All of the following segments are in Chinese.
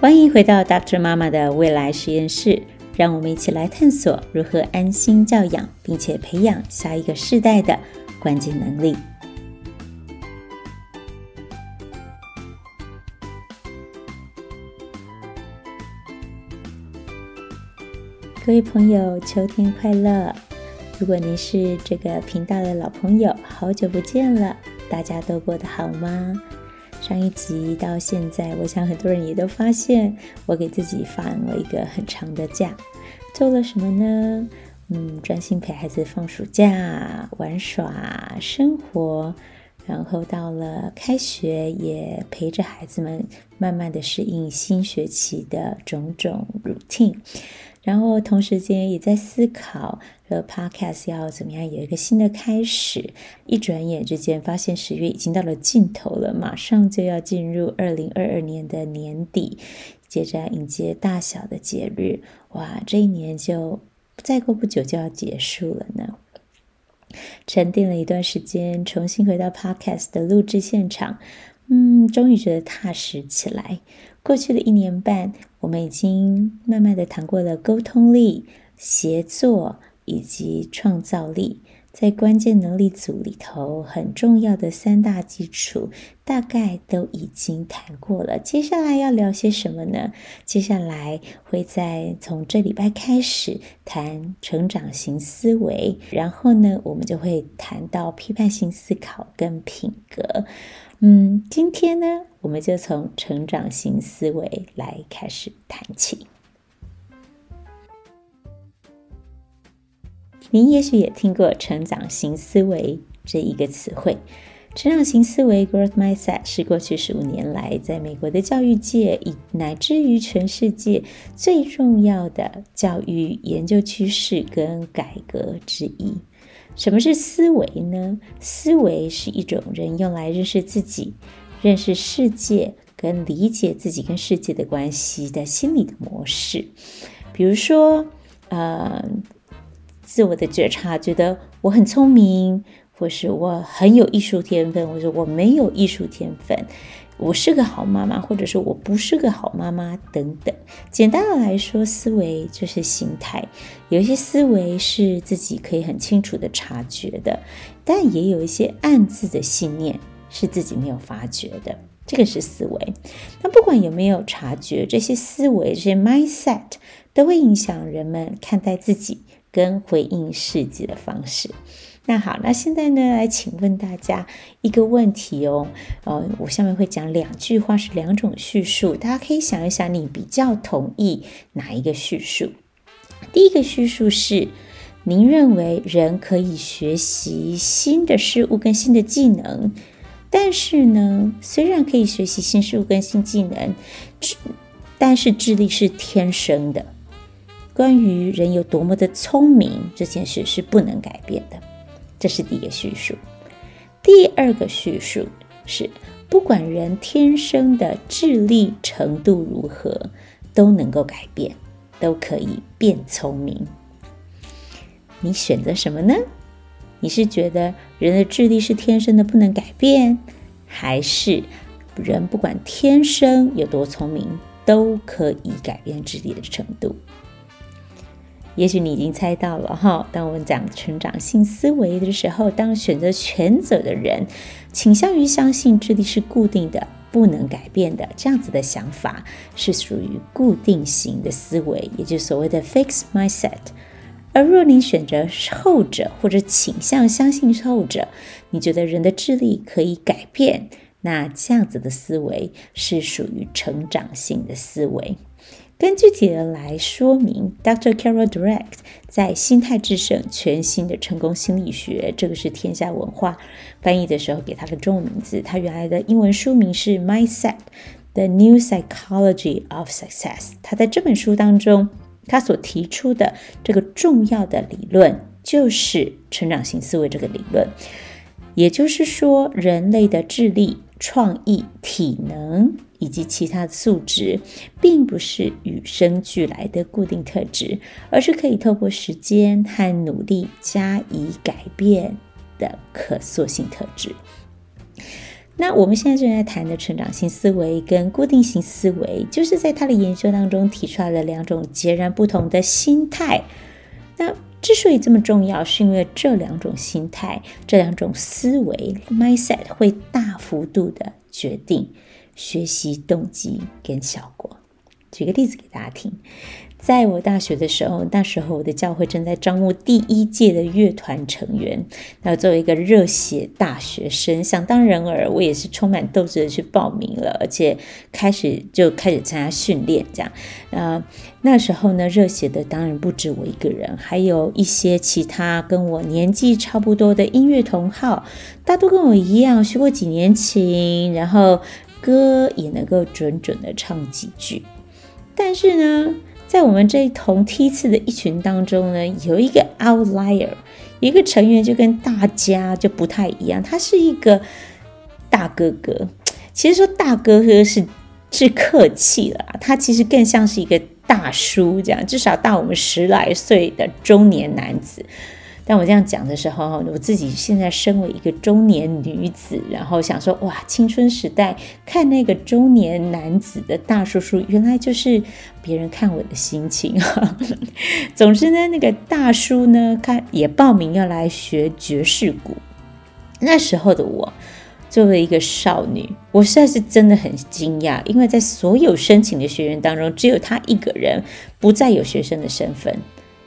欢迎回到 Dr. 妈妈的未来实验室，让我们一起来探索如何安心教养，并且培养下一个世代的关键能力。各位朋友，秋天快乐！如果您是这个频道的老朋友，好久不见了，大家都过得好吗？上一集到现在，我想很多人也都发现，我给自己放了一个很长的假，做了什么呢？嗯，专心陪孩子放暑假、玩耍、生活，然后到了开学，也陪着孩子们慢慢的适应新学期的种种 routine。然后同时间也在思考，呃，Podcast 要怎么样有一个新的开始。一转眼之间，发现十月已经到了尽头了，马上就要进入二零二二年的年底，接着迎接大小的节日，哇，这一年就再过不久就要结束了呢。沉淀了一段时间，重新回到 Podcast 的录制现场，嗯，终于觉得踏实起来。过去的一年半，我们已经慢慢的谈过了沟通力、协作以及创造力，在关键能力组里头很重要的三大基础，大概都已经谈过了。接下来要聊些什么呢？接下来会在从这礼拜开始谈成长型思维，然后呢，我们就会谈到批判性思考跟品格。嗯，今天呢，我们就从成长型思维来开始谈起。您也许也听过“成长型思维”这一个词汇。成长型思维 （Growth Mindset） 是过去十五年来在美国的教育界以乃至于全世界最重要的教育研究趋势跟改革之一。什么是思维呢？思维是一种人用来认识自己、认识世界跟理解自己跟世界的关系的心理的模式。比如说，呃，自我的觉察，觉得我很聪明，或是我很有艺术天分，或者我没有艺术天分。我是个好妈妈，或者说我不是个好妈妈等等。简单的来说，思维就是心态。有一些思维是自己可以很清楚的察觉的，但也有一些暗自的信念是自己没有发觉的。这个是思维。那不管有没有察觉，这些思维、这些 mindset 都会影响人们看待自己跟回应世界的方式。那好，那现在呢，来请问大家一个问题哦。呃，我下面会讲两句话，是两种叙述，大家可以想一想，你比较同意哪一个叙述？第一个叙述是，您认为人可以学习新的事物跟新的技能，但是呢，虽然可以学习新事物跟新技能，智，但是智力是天生的。关于人有多么的聪明这件事是不能改变的。这是第一个叙述，第二个叙述是，不管人天生的智力程度如何，都能够改变，都可以变聪明。你选择什么呢？你是觉得人的智力是天生的不能改变，还是人不管天生有多聪明，都可以改变智力的程度？也许你已经猜到了哈，当我们讲成长性思维的时候，当选择权责的人倾向于相信智力是固定的、不能改变的，这样子的想法是属于固定型的思维，也就是所谓的 fixed mindset。而若你选择后者，或者倾向相信后者，你觉得人的智力可以改变，那这样子的思维是属于成长性的思维。更具体的来说明，Dr. Carol Dweck 在《心态致胜：全新的成功心理学》，这个是天下文化翻译的时候给他的中文名字。他原来的英文书名是《Mindset: The New Psychology of Success》。他在这本书当中，他所提出的这个重要的理论，就是成长型思维这个理论。也就是说，人类的智力、创意、体能。以及其他的素质，并不是与生俱来的固定特质，而是可以透过时间和努力加以改变的可塑性特质。那我们现在正在谈的成长性思维跟固定型思维，就是在他的研究当中提出来了两种截然不同的心态。那之所以这么重要，是因为这两种心态、这两种思维 mindset 会大幅度的决定学习动机跟效果。举个例子给大家听。在我大学的时候，那时候我的教会正在招募第一届的乐团成员。那作为一个热血大学生，想当然尔，我也是充满斗志的去报名了，而且开始就开始参加训练。这样，呃，那时候呢，热血的当然不止我一个人，还有一些其他跟我年纪差不多的音乐同好，大多跟我一样学过几年琴，然后歌也能够准准的唱几句。但是呢，在我们这一同梯次的一群当中呢，有一个 outlier，一个成员就跟大家就不太一样，他是一个大哥哥。其实说大哥哥是是客气了，他其实更像是一个大叔这样，至少大我们十来岁的中年男子。当我这样讲的时候，我自己现在身为一个中年女子，然后想说，哇，青春时代看那个中年男子的大叔叔，原来就是别人看我的心情哈。总之呢，那个大叔呢，看也报名要来学爵士鼓。那时候的我，作为一个少女，我实在是真的很惊讶，因为在所有申请的学员当中，只有他一个人不再有学生的身份。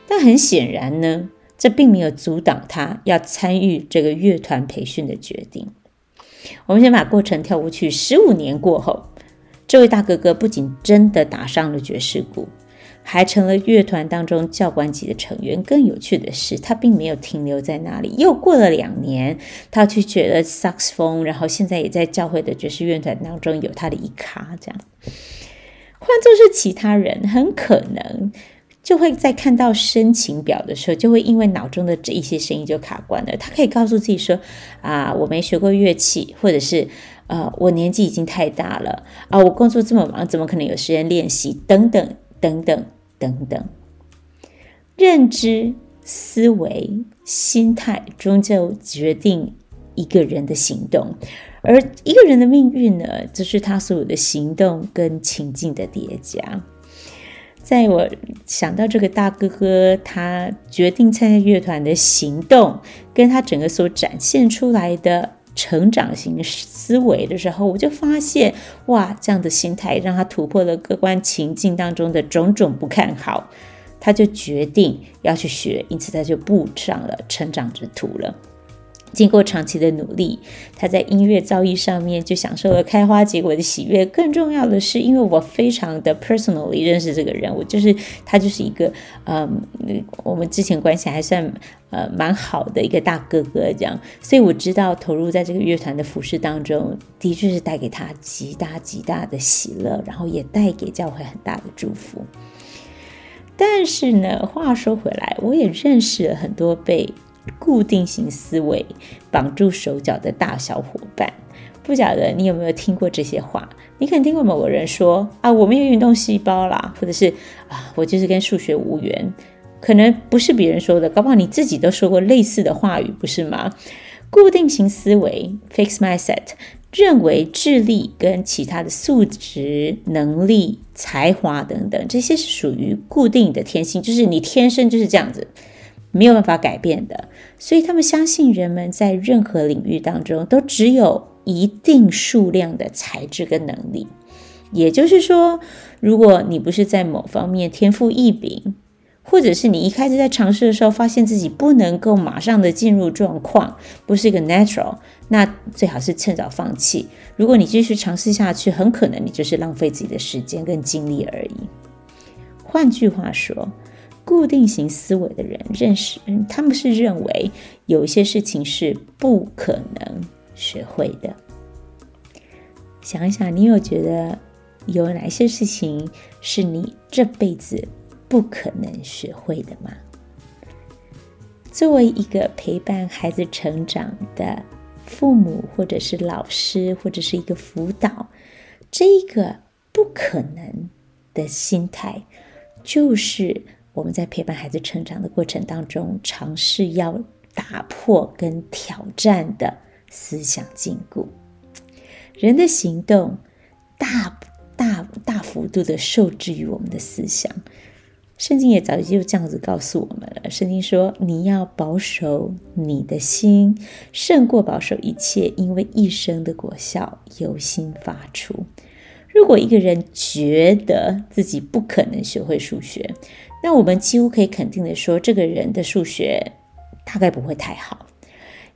但很显然呢。这并没有阻挡他要参与这个乐团培训的决定。我们先把过程跳过去。十五年过后，这位大哥哥不仅真的打上了爵士鼓，还成了乐团当中教官级的成员。更有趣的是，他并没有停留在那里。又过了两年，他去学了萨克斯风，然后现在也在教会的爵士乐团当中有他的一咖。这样，换作是其他人，很可能。就会在看到申请表的时候，就会因为脑中的这一些声音就卡关了。他可以告诉自己说：“啊，我没学过乐器，或者是呃，我年纪已经太大了啊，我工作这么忙，怎么可能有时间练习？等等等等等等。认知、思维、心态终究决定一个人的行动，而一个人的命运呢，就是他所有的行动跟情境的叠加。”在我想到这个大哥哥，他决定参加乐团的行动，跟他整个所展现出来的成长型思维的时候，我就发现，哇，这样的心态让他突破了客观情境当中的种种不看好，他就决定要去学，因此他就步上了成长之途了。经过长期的努力，他在音乐造诣上面就享受了开花结果的喜悦。更重要的是，因为我非常的 personally 认识这个人，我就是他就是一个嗯，我们之前关系还算呃蛮好的一个大哥哥这样，所以我知道投入在这个乐团的服饰当中，的确是带给他极大极大的喜乐，然后也带给教会很大的祝福。但是呢，话说回来，我也认识了很多被。固定型思维绑住手脚的大小伙伴，不晓得你有没有听过这些话？你可能听过某个人说啊，我没有运动细胞啦，或者是啊，我就是跟数学无缘。可能不是别人说的，搞不好你自己都说过类似的话语，不是吗？固定型思维 （fix mindset） 认为智力跟其他的素质、能力、才华等等，这些是属于固定的天性，就是你天生就是这样子。没有办法改变的，所以他们相信人们在任何领域当中都只有一定数量的才智跟能力。也就是说，如果你不是在某方面天赋异禀，或者是你一开始在尝试的时候发现自己不能够马上的进入状况，不是一个 natural，那最好是趁早放弃。如果你继续尝试下去，很可能你就是浪费自己的时间跟精力而已。换句话说。固定型思维的人认识，他们是认为有一些事情是不可能学会的。想一想，你有觉得有哪些事情是你这辈子不可能学会的吗？作为一个陪伴孩子成长的父母，或者是老师，或者是一个辅导，这个不可能的心态，就是。我们在陪伴孩子成长的过程当中，尝试要打破跟挑战的思想禁锢。人的行动大大大幅度的受制于我们的思想。圣经也早就这样子告诉我们了。圣经说：“你要保守你的心，胜过保守一切，因为一生的果效由心发出。”如果一个人觉得自己不可能学会数学，那我们几乎可以肯定的说，这个人的数学大概不会太好。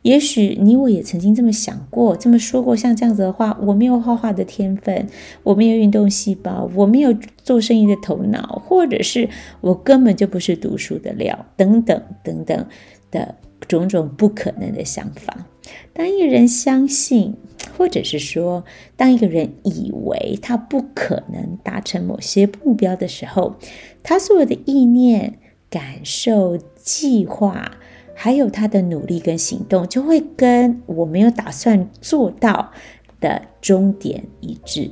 也许你我也曾经这么想过，这么说过，像这样子的话，我没有画画的天分，我没有运动细胞，我没有做生意的头脑，或者是我根本就不是读书的料，等等等等的种种不可能的想法。当一个人相信，或者是说，当一个人以为他不可能达成某些目标的时候，他所有的意念、感受、计划。还有他的努力跟行动，就会跟我没有打算做到的终点一致。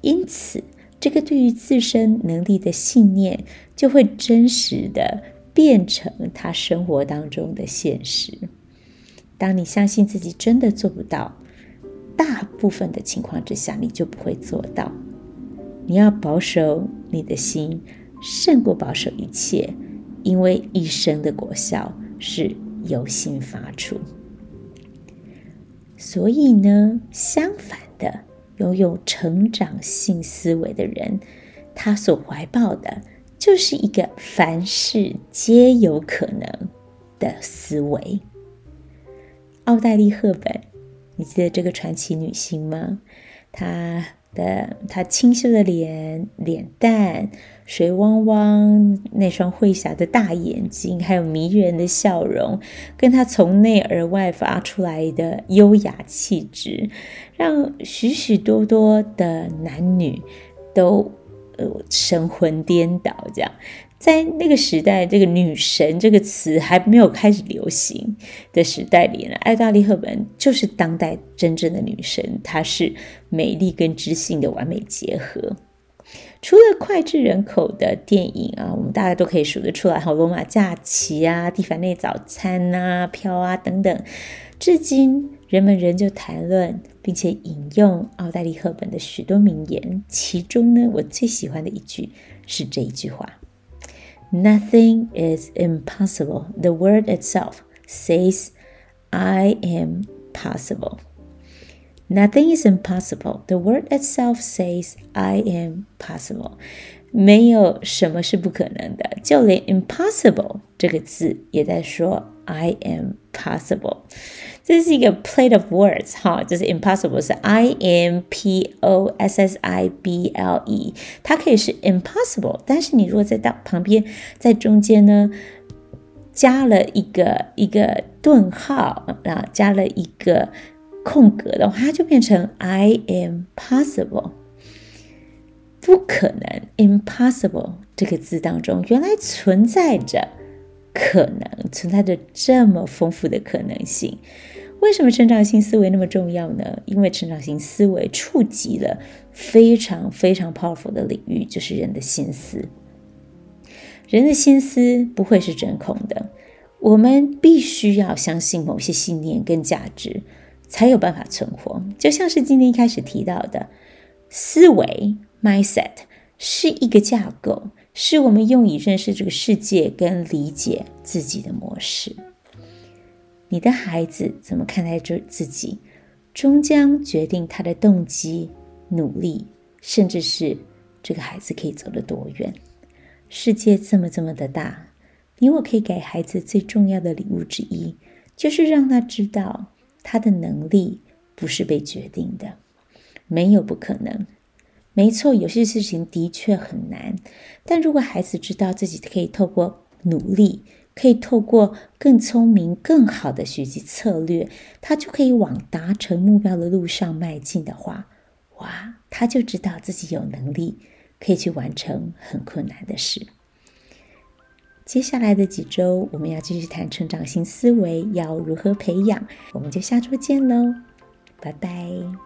因此，这个对于自身能力的信念，就会真实的变成他生活当中的现实。当你相信自己真的做不到，大部分的情况之下，你就不会做到。你要保守你的心，胜过保守一切，因为一生的果效。是由心发出，所以呢，相反的，拥有成长性思维的人，他所怀抱的就是一个凡事皆有可能的思维。奥黛丽·赫本，你记得这个传奇女星吗？她。的她清秀的脸、脸蛋、水汪汪那双会霞的大眼睛，还有迷人的笑容，跟她从内而外发出来的优雅气质，让许许多多的男女都呃神魂颠倒，这样。在那个时代，这个“女神”这个词还没有开始流行的时代里呢，奥黛丽·赫本就是当代真正的女神。她是美丽跟知性的完美结合。除了脍炙人口的电影啊，我们大家都可以数得出来，好，《罗马假期》啊，《蒂凡尼早餐》啊，《飘》啊等等，至今人们仍旧谈论并且引用奥黛丽·赫本的许多名言。其中呢，我最喜欢的一句是这一句话。Nothing is impossible. The word itself says, I am possible. Nothing is impossible. The word itself says, I am possible. 没有什么是不可能的，就连 impossible 这个字也在说 I am possible。 这是一个 plate of words 哈，就是 impossible 是 I M P O S S I B L E，它可以是 impossible，但是你如果在到旁边，在中间呢，加了一个一个顿号啊，加了一个空格的话，它就变成 I am possible。不可能，impossible 这个字当中原来存在着可能，存在着这么丰富的可能性。为什么成长型思维那么重要呢？因为成长型思维触及了非常非常 powerful 的领域，就是人的心思。人的心思不会是真空的，我们必须要相信某些信念跟价值，才有办法存活。就像是今天一开始提到的思维。Mindset 是一个架构，是我们用以认识这个世界跟理解自己的模式。你的孩子怎么看待这自己，终将决定他的动机、努力，甚至是这个孩子可以走得多远。世界这么这么的大，你我可以给孩子最重要的礼物之一，就是让他知道他的能力不是被决定的，没有不可能。没错，有些事情的确很难，但如果孩子知道自己可以透过努力，可以透过更聪明、更好的学习策略，他就可以往达成目标的路上迈进的话，哇，他就知道自己有能力可以去完成很困难的事。接下来的几周，我们要继续谈成长型思维要如何培养，我们就下周见喽，拜拜。